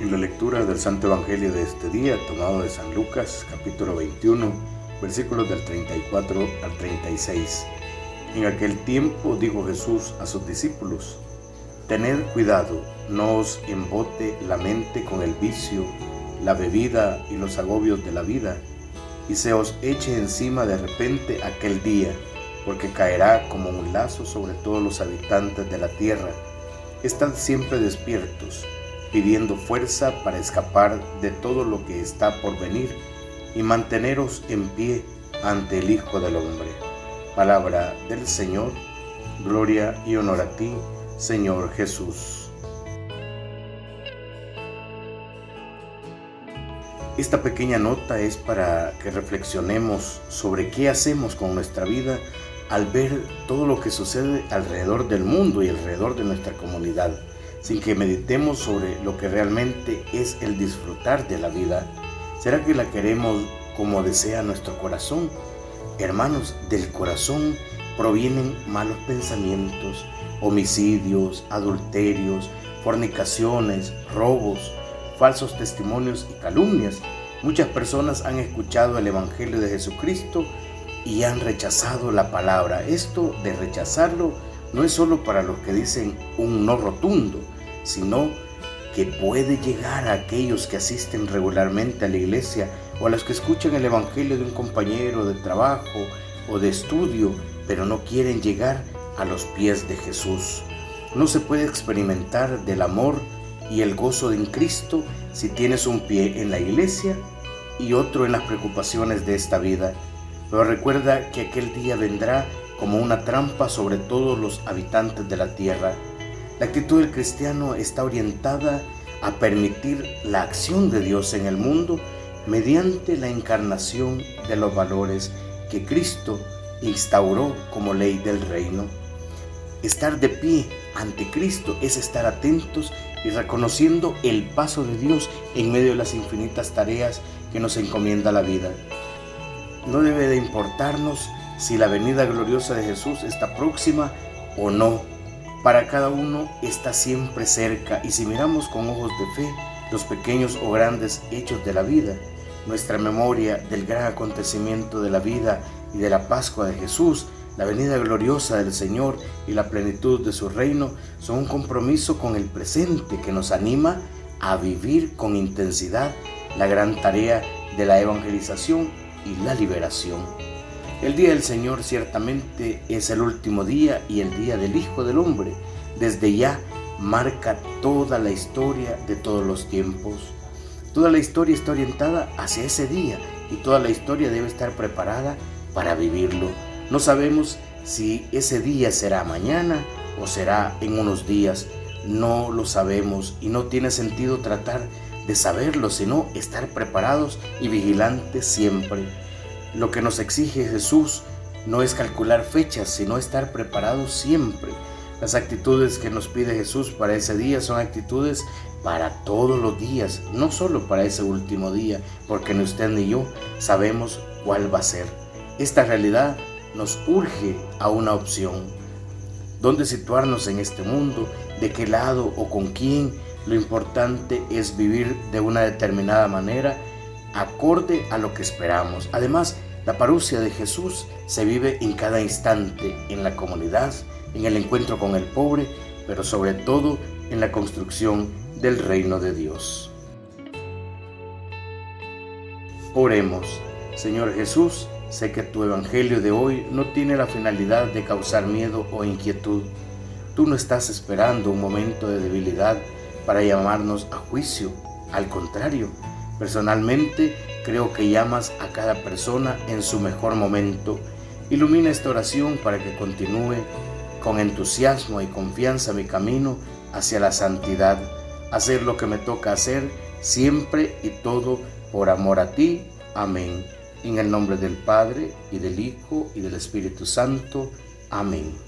En la lectura del Santo Evangelio de este día, tomado de San Lucas, capítulo 21, versículos del 34 al 36. En aquel tiempo dijo Jesús a sus discípulos, Tened cuidado, no os embote la mente con el vicio, la bebida y los agobios de la vida, y se os eche encima de repente aquel día, porque caerá como un lazo sobre todos los habitantes de la tierra. Estad siempre despiertos pidiendo fuerza para escapar de todo lo que está por venir y manteneros en pie ante el Hijo del Hombre. Palabra del Señor, gloria y honor a ti, Señor Jesús. Esta pequeña nota es para que reflexionemos sobre qué hacemos con nuestra vida al ver todo lo que sucede alrededor del mundo y alrededor de nuestra comunidad sin que meditemos sobre lo que realmente es el disfrutar de la vida? ¿Será que la queremos como desea nuestro corazón? Hermanos, del corazón provienen malos pensamientos, homicidios, adulterios, fornicaciones, robos, falsos testimonios y calumnias. Muchas personas han escuchado el Evangelio de Jesucristo y han rechazado la palabra. Esto de rechazarlo no es solo para los que dicen un no rotundo, sino que puede llegar a aquellos que asisten regularmente a la iglesia o a los que escuchan el Evangelio de un compañero de trabajo o de estudio, pero no quieren llegar a los pies de Jesús. No se puede experimentar del amor y el gozo en Cristo si tienes un pie en la iglesia y otro en las preocupaciones de esta vida. Pero recuerda que aquel día vendrá como una trampa sobre todos los habitantes de la tierra. La actitud del cristiano está orientada a permitir la acción de Dios en el mundo mediante la encarnación de los valores que Cristo instauró como ley del reino. Estar de pie ante Cristo es estar atentos y reconociendo el paso de Dios en medio de las infinitas tareas que nos encomienda la vida. No debe de importarnos si la venida gloriosa de Jesús está próxima o no. Para cada uno está siempre cerca y si miramos con ojos de fe los pequeños o grandes hechos de la vida, nuestra memoria del gran acontecimiento de la vida y de la Pascua de Jesús, la venida gloriosa del Señor y la plenitud de su reino son un compromiso con el presente que nos anima a vivir con intensidad la gran tarea de la evangelización y la liberación. El día del Señor ciertamente es el último día y el día del Hijo del Hombre. Desde ya marca toda la historia de todos los tiempos. Toda la historia está orientada hacia ese día y toda la historia debe estar preparada para vivirlo. No sabemos si ese día será mañana o será en unos días. No lo sabemos y no tiene sentido tratar de saberlo, sino estar preparados y vigilantes siempre. Lo que nos exige Jesús no es calcular fechas, sino estar preparados siempre. Las actitudes que nos pide Jesús para ese día son actitudes para todos los días, no solo para ese último día, porque ni usted ni yo sabemos cuál va a ser. Esta realidad nos urge a una opción. ¿Dónde situarnos en este mundo? ¿De qué lado o con quién? Lo importante es vivir de una determinada manera acorde a lo que esperamos. Además, la parucia de Jesús se vive en cada instante, en la comunidad, en el encuentro con el pobre, pero sobre todo en la construcción del reino de Dios. Oremos, Señor Jesús, sé que tu Evangelio de hoy no tiene la finalidad de causar miedo o inquietud. Tú no estás esperando un momento de debilidad para llamarnos a juicio, al contrario, Personalmente creo que llamas a cada persona en su mejor momento. Ilumina esta oración para que continúe con entusiasmo y confianza mi camino hacia la santidad. Hacer lo que me toca hacer siempre y todo por amor a ti. Amén. En el nombre del Padre y del Hijo y del Espíritu Santo. Amén.